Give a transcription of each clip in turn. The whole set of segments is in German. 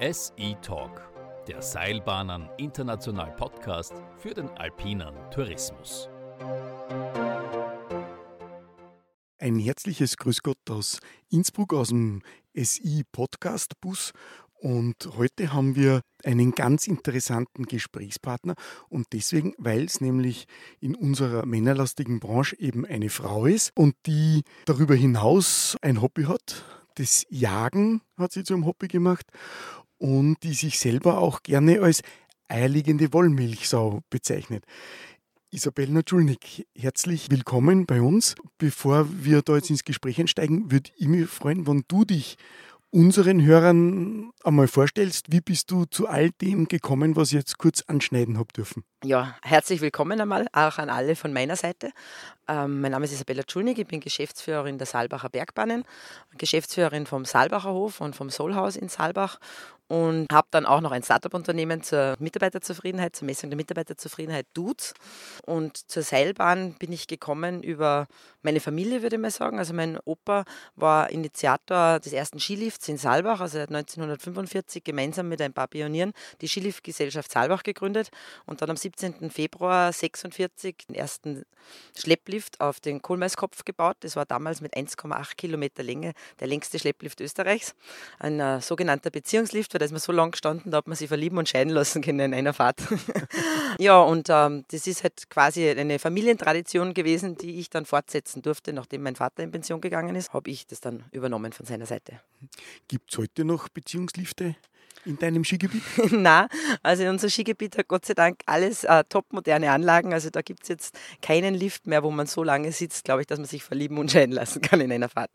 SE Talk, der Seilbahnen International Podcast für den alpinen Tourismus. Ein herzliches Grüß Gott aus Innsbruck aus dem SI Podcast Bus und heute haben wir einen ganz interessanten Gesprächspartner und deswegen, weil es nämlich in unserer männerlastigen Branche eben eine Frau ist und die darüber hinaus ein Hobby hat. Das Jagen hat sie zum Hobby gemacht und die sich selber auch gerne als eierlegende Wollmilchsau bezeichnet. Isabel Natschulnik, herzlich willkommen bei uns. Bevor wir da jetzt ins Gespräch einsteigen, würde ich mich freuen, wenn du dich unseren Hörern einmal vorstellst, wie bist du zu all dem gekommen, was ich jetzt kurz anschneiden habe dürfen? Ja, herzlich willkommen einmal, auch an alle von meiner Seite. Ähm, mein Name ist Isabella Tschulnig, ich bin Geschäftsführerin der Saalbacher Bergbahnen, Geschäftsführerin vom Saalbacher Hof und vom Solhaus in Saalbach und habe dann auch noch ein Startup-Unternehmen zur Mitarbeiterzufriedenheit, zur Messung der Mitarbeiterzufriedenheit Dudes. Und zur Seilbahn bin ich gekommen über meine Familie, würde ich mal sagen. Also mein Opa war Initiator des ersten Skilifts in Saalbach, also er hat 1945 gemeinsam mit ein paar Pionieren die Skiliftgesellschaft Saalbach gegründet und dann am 17. Februar 1946 den ersten Schlepplift auf den Kohlmeiskopf gebaut. Das war damals mit 1,8 Kilometer Länge der längste Schlepplift Österreichs. Ein äh, sogenannter Beziehungslift, weil da ist man so lang gestanden, da hat man sich verlieben und scheiden lassen können in einer Fahrt. ja, und ähm, das ist halt quasi eine Familientradition gewesen, die ich dann fortsetzen durfte. Nachdem mein Vater in Pension gegangen ist, habe ich das dann übernommen von seiner Seite. Gibt es heute noch Beziehungslifte? In deinem Skigebiet? Nein, also unser Skigebiet hat Gott sei Dank alles äh, topmoderne Anlagen. Also da gibt es jetzt keinen Lift mehr, wo man so lange sitzt, glaube ich, dass man sich verlieben und scheiden lassen kann in einer Fahrt.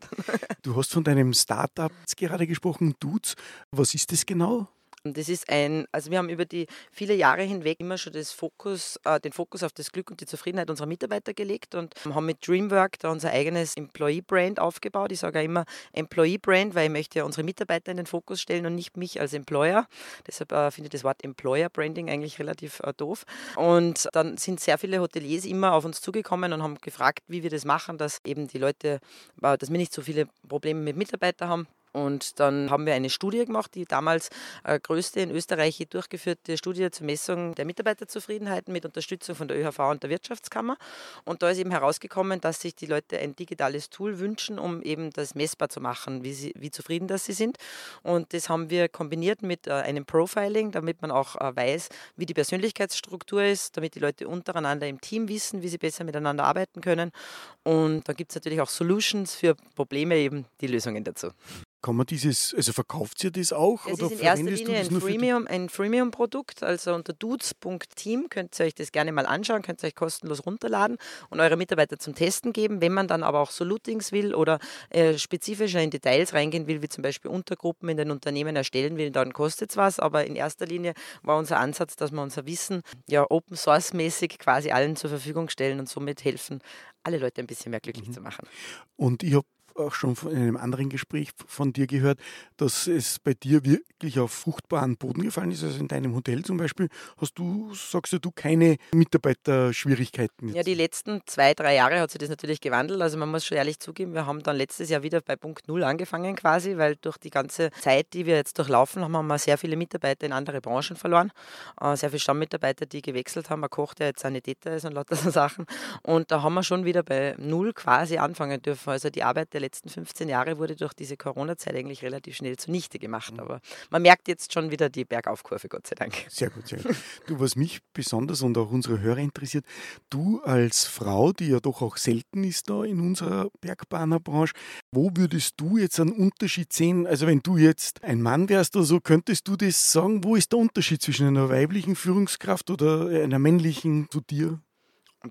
Du hast von deinem Startup gerade gesprochen, Dudes. Was ist das genau? Das ist ein, also wir haben über die viele Jahre hinweg immer schon Fokus, äh, den Fokus auf das Glück und die Zufriedenheit unserer Mitarbeiter gelegt und haben mit Dreamwork da unser eigenes Employee-Brand aufgebaut. Ich sage auch immer Employee-Brand, weil ich möchte ja unsere Mitarbeiter in den Fokus stellen und nicht mich als Employer. Deshalb äh, finde ich das Wort Employer-Branding eigentlich relativ äh, doof. Und dann sind sehr viele Hoteliers immer auf uns zugekommen und haben gefragt, wie wir das machen, dass eben die Leute, äh, dass wir nicht so viele Probleme mit Mitarbeitern haben und dann haben wir eine Studie gemacht, die damals äh, größte in Österreich durchgeführte Studie zur Messung der Mitarbeiterzufriedenheit mit Unterstützung von der ÖHV und der Wirtschaftskammer. Und da ist eben herausgekommen, dass sich die Leute ein digitales Tool wünschen, um eben das messbar zu machen, wie, sie, wie zufrieden das sie sind. Und das haben wir kombiniert mit äh, einem Profiling, damit man auch äh, weiß, wie die Persönlichkeitsstruktur ist, damit die Leute untereinander im Team wissen, wie sie besser miteinander arbeiten können. Und da gibt es natürlich auch Solutions für Probleme, eben die Lösungen dazu. Kann man dieses, also verkauft ihr das auch? Das oder ist in erster Linie ein Freemium, ein Freemium-Produkt. Also unter dudes.team könnt ihr euch das gerne mal anschauen, könnt ihr euch kostenlos runterladen und eure Mitarbeiter zum Testen geben. Wenn man dann aber auch so Lootings will oder äh, spezifischer in Details reingehen will, wie zum Beispiel Untergruppen in den Unternehmen erstellen will, dann kostet es was. Aber in erster Linie war unser Ansatz, dass wir unser Wissen ja Open Source mäßig quasi allen zur Verfügung stellen und somit helfen, alle Leute ein bisschen mehr glücklich mhm. zu machen. Und ich habe auch schon in einem anderen Gespräch von dir gehört, dass es bei dir wirklich auf fruchtbaren Boden gefallen ist. Also in deinem Hotel zum Beispiel hast du, sagst du, keine Mitarbeiterschwierigkeiten. Jetzt. Ja, die letzten zwei, drei Jahre hat sich das natürlich gewandelt. Also man muss schon ehrlich zugeben, wir haben dann letztes Jahr wieder bei Punkt Null angefangen quasi, weil durch die ganze Zeit, die wir jetzt durchlaufen haben, wir sehr viele Mitarbeiter in andere Branchen verloren. Äh, sehr viele Stammmitarbeiter, die gewechselt haben. Ein Koch, der jetzt Sanitäter ist und lauter so Sachen. Und da haben wir schon wieder bei Null quasi anfangen dürfen. Also die Arbeit der letzten 15 Jahre wurde durch diese Corona-Zeit eigentlich relativ schnell zunichte gemacht. Mhm. Aber man merkt jetzt schon wieder die Bergaufkurve, Gott sei Dank. Sehr gut, sehr gut. Du, was mich besonders und auch unsere Hörer interessiert, du als Frau, die ja doch auch selten ist da in unserer Bergbahnerbranche, wo würdest du jetzt einen Unterschied sehen? Also wenn du jetzt ein Mann wärst oder so, könntest du das sagen, wo ist der Unterschied zwischen einer weiblichen Führungskraft oder einer männlichen zu dir?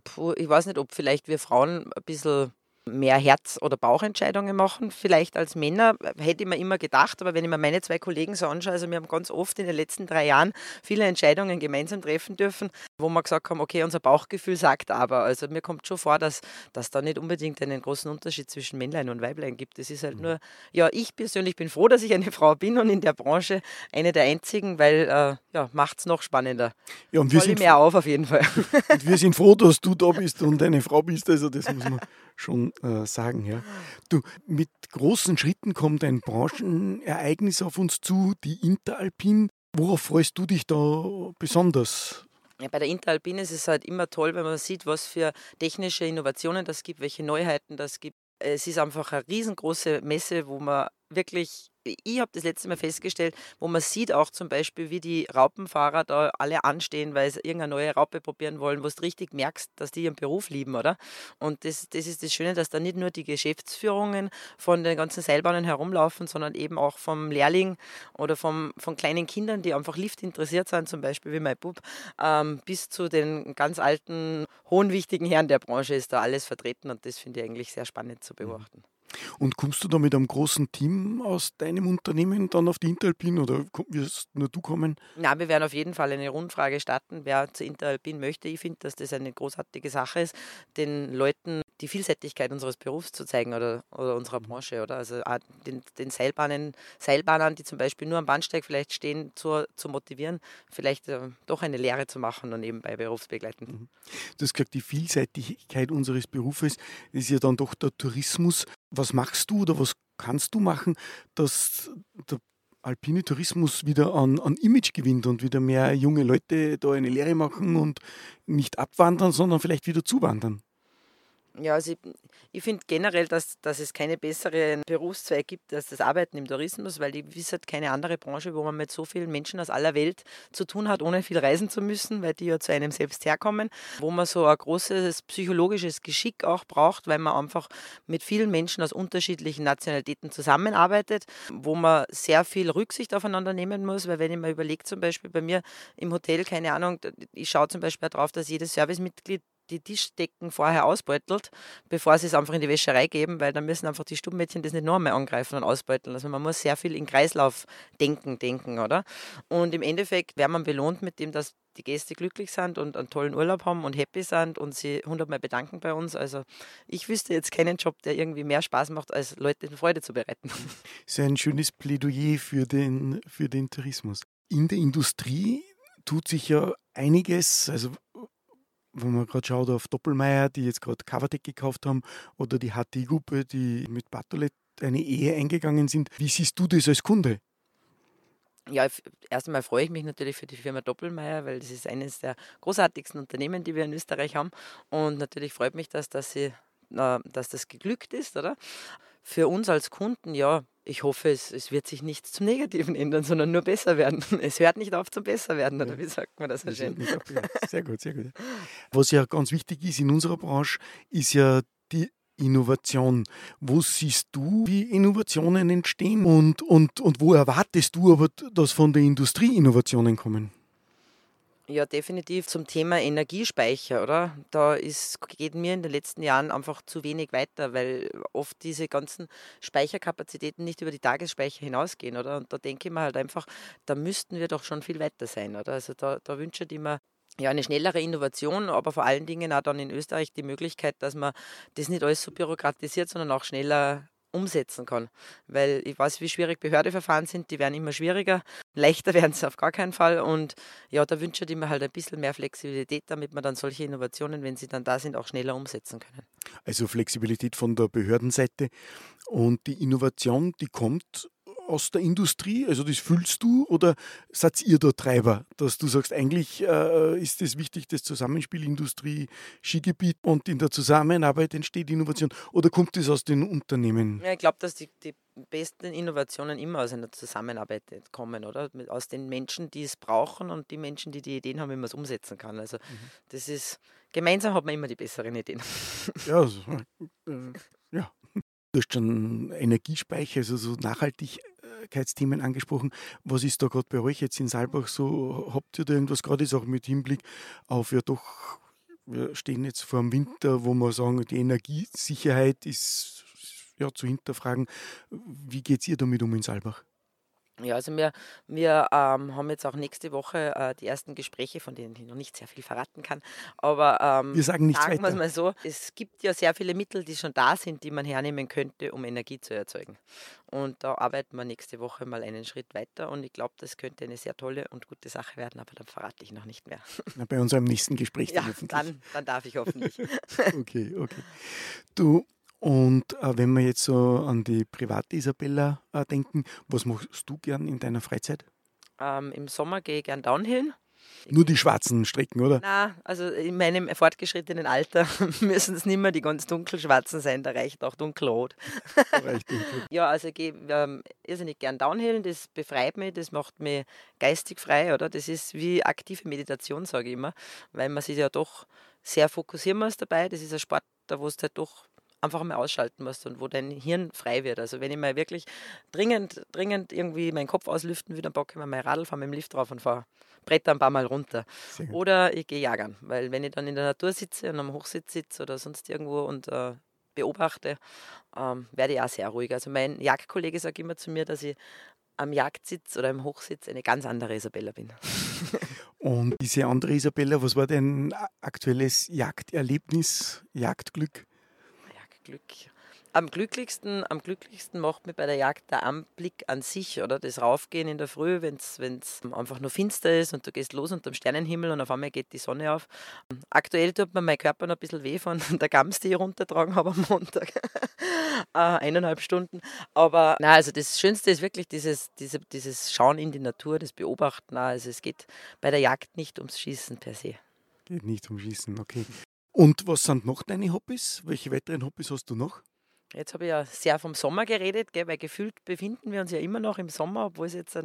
Puh, ich weiß nicht, ob vielleicht wir Frauen ein bisschen mehr Herz- oder Bauchentscheidungen machen, vielleicht als Männer, hätte ich mir immer gedacht, aber wenn ich mir meine zwei Kollegen so anschaue, also wir haben ganz oft in den letzten drei Jahren viele Entscheidungen gemeinsam treffen dürfen, wo wir gesagt haben, okay, unser Bauchgefühl sagt aber, also mir kommt schon vor, dass, dass da nicht unbedingt einen großen Unterschied zwischen Männlein und Weiblein gibt. Es ist halt mhm. nur, ja, ich persönlich bin froh, dass ich eine Frau bin und in der Branche eine der einzigen, weil, äh, ja, macht es noch spannender. Ja, und wir sind mehr auf auf jeden Fall. Und wir sind froh, dass du da bist und eine Frau bist, also das muss man schon äh, sagen. Ja. Du, mit großen Schritten kommt ein Branchenereignis auf uns zu, die Interalpin. Worauf freust du dich da besonders? Ja, bei der Interalpin ist es halt immer toll, wenn man sieht, was für technische Innovationen das gibt, welche Neuheiten das gibt. Es ist einfach eine riesengroße Messe, wo man wirklich ich habe das letzte Mal festgestellt, wo man sieht auch zum Beispiel, wie die Raupenfahrer da alle anstehen, weil sie irgendeine neue Raupe probieren wollen, wo du richtig merkst, dass die ihren Beruf lieben, oder? Und das, das ist das Schöne, dass da nicht nur die Geschäftsführungen von den ganzen Seilbahnen herumlaufen, sondern eben auch vom Lehrling oder vom, von kleinen Kindern, die einfach Lift interessiert sind, zum Beispiel wie mein Bub, ähm, bis zu den ganz alten, hohen, wichtigen Herren der Branche ist da alles vertreten und das finde ich eigentlich sehr spannend zu mhm. beobachten. Und kommst du da mit einem großen Team aus deinem Unternehmen dann auf die Interalpin oder wirst nur du kommen? Na, wir werden auf jeden Fall eine Rundfrage starten, wer zur Interalpin möchte. Ich finde, dass das eine großartige Sache ist, den Leuten die Vielseitigkeit unseres Berufs zu zeigen oder, oder unserer mhm. Branche, oder? Also den, den Seilbahnen, Seilbahnern, die zum Beispiel nur am Bahnsteig vielleicht stehen, zu, zu motivieren, vielleicht äh, doch eine Lehre zu machen und nebenbei berufsbegleitend. Mhm. Du hast gesagt, die Vielseitigkeit unseres Berufes ist ja dann doch der Tourismus. Was machst du oder was kannst du machen, dass der alpine Tourismus wieder an, an Image gewinnt und wieder mehr junge Leute da eine Lehre machen und nicht abwandern, sondern vielleicht wieder zuwandern? Ja, also ich, ich finde generell, dass, dass es keine besseren Berufszweig gibt als das Arbeiten im Tourismus, weil ich wisse halt keine andere Branche, wo man mit so vielen Menschen aus aller Welt zu tun hat, ohne viel reisen zu müssen, weil die ja zu einem selbst herkommen, wo man so ein großes psychologisches Geschick auch braucht, weil man einfach mit vielen Menschen aus unterschiedlichen Nationalitäten zusammenarbeitet, wo man sehr viel Rücksicht aufeinander nehmen muss, weil wenn ich mir überlege, zum Beispiel bei mir im Hotel, keine Ahnung, ich schaue zum Beispiel darauf, dass jedes Servicemitglied die Tischdecken vorher ausbeutelt, bevor sie es einfach in die Wäscherei geben, weil dann müssen einfach die Stubenmädchen das nicht noch mehr angreifen und ausbeuteln. Also man muss sehr viel in Kreislauf denken, denken, oder? Und im Endeffekt wird man belohnt mit dem, dass die Gäste glücklich sind und einen tollen Urlaub haben und happy sind und sie hundertmal bedanken bei uns. Also ich wüsste jetzt keinen Job, der irgendwie mehr Spaß macht, als Leute Freude zu bereiten. Das ist ein schönes Plädoyer für den, für den Tourismus. In der Industrie tut sich ja einiges, also wenn man gerade schaut auf Doppelmeier, die jetzt gerade Coverdeck gekauft haben, oder die HT-Gruppe, die mit Bartolet eine Ehe eingegangen sind. Wie siehst du das als Kunde? Ja, erst einmal freue ich mich natürlich für die Firma Doppelmeier, weil das ist eines der großartigsten Unternehmen, die wir in Österreich haben. Und natürlich freut mich das, dass, sie, dass das geglückt ist, oder? Für uns als Kunden, ja, ich hoffe, es, es wird sich nichts zum Negativen ändern, sondern nur besser werden. Es hört nicht auf zum besser werden, oder wie sagt man das so schön? Sehr gut, sehr gut. Was ja ganz wichtig ist in unserer Branche, ist ja die Innovation. Wo siehst du, wie Innovationen entstehen und, und, und wo erwartest du aber, dass von der Industrie Innovationen kommen? Ja, definitiv zum Thema Energiespeicher, oder? Da ist, geht mir in den letzten Jahren einfach zu wenig weiter, weil oft diese ganzen Speicherkapazitäten nicht über die Tagesspeicher hinausgehen, oder? Und da denke ich mir halt einfach, da müssten wir doch schon viel weiter sein, oder? Also da, da wünsche ich mir ja, eine schnellere Innovation, aber vor allen Dingen auch dann in Österreich die Möglichkeit, dass man das nicht alles so bürokratisiert, sondern auch schneller umsetzen kann. Weil ich weiß, wie schwierig Behördeverfahren sind, die werden immer schwieriger. Leichter werden sie auf gar keinen Fall. Und ja, da wünsche ich mir halt ein bisschen mehr Flexibilität, damit man dann solche Innovationen, wenn sie dann da sind, auch schneller umsetzen können. Also Flexibilität von der Behördenseite. Und die Innovation, die kommt aus der Industrie? Also das fühlst du oder seid ihr der Treiber, dass du sagst, eigentlich äh, ist es wichtig, das Zusammenspiel Industrie, Skigebiet und in der Zusammenarbeit entsteht Innovation oder kommt das aus den Unternehmen? Ja, ich glaube, dass die, die besten Innovationen immer aus einer Zusammenarbeit kommen, oder? Aus den Menschen, die es brauchen und die Menschen, die die Ideen haben, wie man es umsetzen kann. Also mhm. das ist, gemeinsam hat man immer die besseren Ideen. Ja, also, äh, ja. Du hast schon Energiespeicher, also so nachhaltig Nachhaltigkeitsthemen angesprochen. Was ist da gerade bei euch jetzt in Saalbach so? Habt ihr da irgendwas gerade auch mit Hinblick auf ja doch, wir stehen jetzt vor dem Winter, wo wir sagen, die Energiesicherheit ist ja zu hinterfragen. Wie geht es ihr damit um in Saalbach? Ja, also wir, wir ähm, haben jetzt auch nächste Woche äh, die ersten Gespräche, von denen ich noch nicht sehr viel verraten kann. Aber ähm, wir sagen nichts sagen wir es mal so, es gibt ja sehr viele Mittel, die schon da sind, die man hernehmen könnte, um Energie zu erzeugen. Und da arbeiten wir nächste Woche mal einen Schritt weiter und ich glaube, das könnte eine sehr tolle und gute Sache werden, aber dann verrate ich noch nicht mehr. Na, bei unserem nächsten Gespräch ja, dann, dann darf ich hoffentlich. okay, okay. Du, Und äh, wenn wir jetzt so an die private Isabella äh, denken, was machst du gern in deiner Freizeit? Ähm, Im Sommer gehe ich gern Downhill. Nur die schwarzen Strecken, oder? Na, also in meinem fortgeschrittenen Alter müssen es nicht mehr die ganz dunkelschwarzen sein, da reicht auch dunkelrot. reicht dunkel. ja, also ich gehe ähm, irrsinnig gern Downhill, das befreit mich, das macht mich geistig frei, oder? Das ist wie aktive Meditation, sage ich immer, weil man sich ja doch sehr fokussieren muss dabei. Das ist ein Sport, da wo es halt doch einfach mal ausschalten musst und wo dein Hirn frei wird. Also wenn ich mal wirklich dringend, dringend irgendwie meinen Kopf auslüften will, dann packe ich mir mein Radl, fahre mit dem Lift drauf und fahre Bretter ein paar Mal runter. Oder ich gehe jagern, weil wenn ich dann in der Natur sitze und am Hochsitz sitze oder sonst irgendwo und äh, beobachte, ähm, werde ich auch sehr ruhig. Also mein Jagdkollege sagt immer zu mir, dass ich am Jagdsitz oder im Hochsitz eine ganz andere Isabella bin. Und diese andere Isabella, was war dein aktuelles Jagderlebnis, Jagdglück? Glück. Am glücklichsten, am glücklichsten macht mir bei der Jagd der Anblick an sich oder das Raufgehen in der Früh, wenn es einfach nur finster ist und du gehst los unter dem Sternenhimmel und auf einmal geht die Sonne auf. Aktuell tut mir mein Körper noch ein bisschen weh von der Gams, die ich runtertragen habe am Montag. äh, eineinhalb Stunden. Aber na, also das Schönste ist wirklich dieses, diese, dieses Schauen in die Natur, das Beobachten. Also es geht bei der Jagd nicht ums Schießen per se. Geht nicht ums Schießen, okay. Und was sind noch deine Hobbys? Welche weiteren Hobbys hast du noch? Jetzt habe ich ja sehr vom Sommer geredet, gell, weil gefühlt befinden wir uns ja immer noch im Sommer, obwohl es jetzt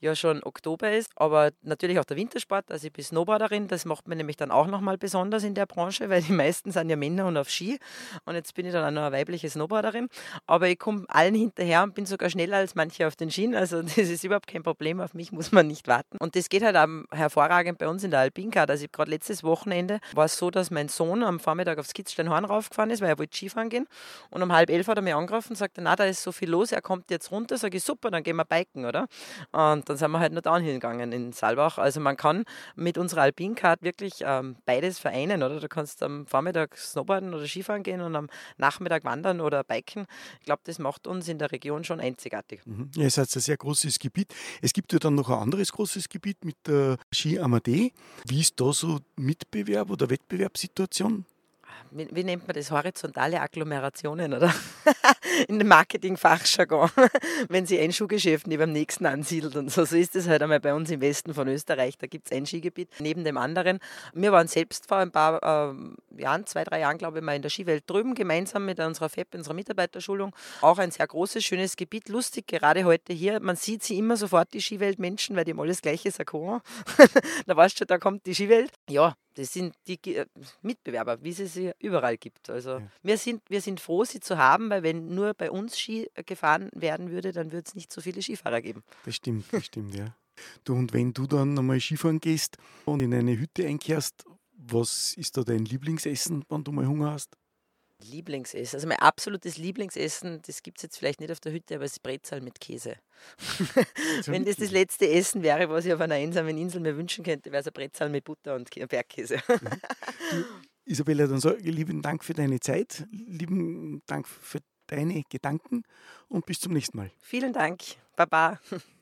ja schon Oktober ist. Aber natürlich auch der Wintersport, also ich bin Snowboarderin, das macht mir nämlich dann auch nochmal besonders in der Branche, weil die meisten sind ja Männer und auf Ski. Und jetzt bin ich dann auch noch eine weibliche Snowboarderin. Aber ich komme allen hinterher und bin sogar schneller als manche auf den Schienen. Also das ist überhaupt kein Problem, auf mich muss man nicht warten. Und das geht halt auch hervorragend bei uns in der Alpincard. Also gerade letztes Wochenende war es so, dass mein Sohn am Vormittag aufs Kitzsteinhorn raufgefahren ist, weil er wollte Skifahren gehen. Und um halb halb elf hat er mich angerufen und sagte, na, da ist so viel los, er kommt jetzt runter. Sag ich, super, dann gehen wir biken, oder? Und dann sind wir halt noch downhill gegangen in Saalbach. Also man kann mit unserer Alpincard wirklich ähm, beides vereinen, oder? Du kannst am Vormittag snowboarden oder Skifahren gehen und am Nachmittag wandern oder biken. Ich glaube, das macht uns in der Region schon einzigartig. Mhm. Ja, es hat ein sehr großes Gebiet. Es gibt ja dann noch ein anderes großes Gebiet mit der Ski Amadee. Wie ist da so Mitbewerb oder Wettbewerbssituation? Wie, wie, nennt man das, horizontale Agglomerationen, oder? In dem Marketingfachjargon, wenn sie ein Schuhgeschäft neben dem nächsten ansiedelt und so. So ist es halt einmal bei uns im Westen von Österreich. Da gibt es ein Skigebiet neben dem anderen. Wir waren selbst vor ein paar äh, Jahren, zwei, drei Jahren, glaube ich, mal in der Skiwelt drüben, gemeinsam mit unserer FEP, unserer Mitarbeiterschulung. Auch ein sehr großes, schönes Gebiet. Lustig, gerade heute hier, man sieht sie immer sofort, die Skiweltmenschen, weil die haben alles gleiche Sakko. da weißt du, da kommt die Skiwelt. Ja, das sind die äh, Mitbewerber, wie es sie überall gibt. Also ja. wir, sind, wir sind froh, sie zu haben, weil wenn nur bei uns Ski äh, gefahren werden würde, dann würde es nicht so viele Skifahrer geben. Das stimmt, das stimmt, ja. Du, und wenn du dann nochmal Skifahren gehst und in eine Hütte einkehrst, was ist da dein Lieblingsessen, wenn du mal Hunger hast? Lieblingsessen. Also mein absolutes Lieblingsessen, das gibt es jetzt vielleicht nicht auf der Hütte, aber es ist Brezel mit Käse. Wenn das das letzte Essen wäre, was ich auf einer einsamen Insel mir wünschen könnte, wäre es ein Brezel mit Butter und Bergkäse. du, Isabella, dann sage ich lieben Dank für deine Zeit, lieben Dank für deine Gedanken und bis zum nächsten Mal. Vielen Dank. Baba.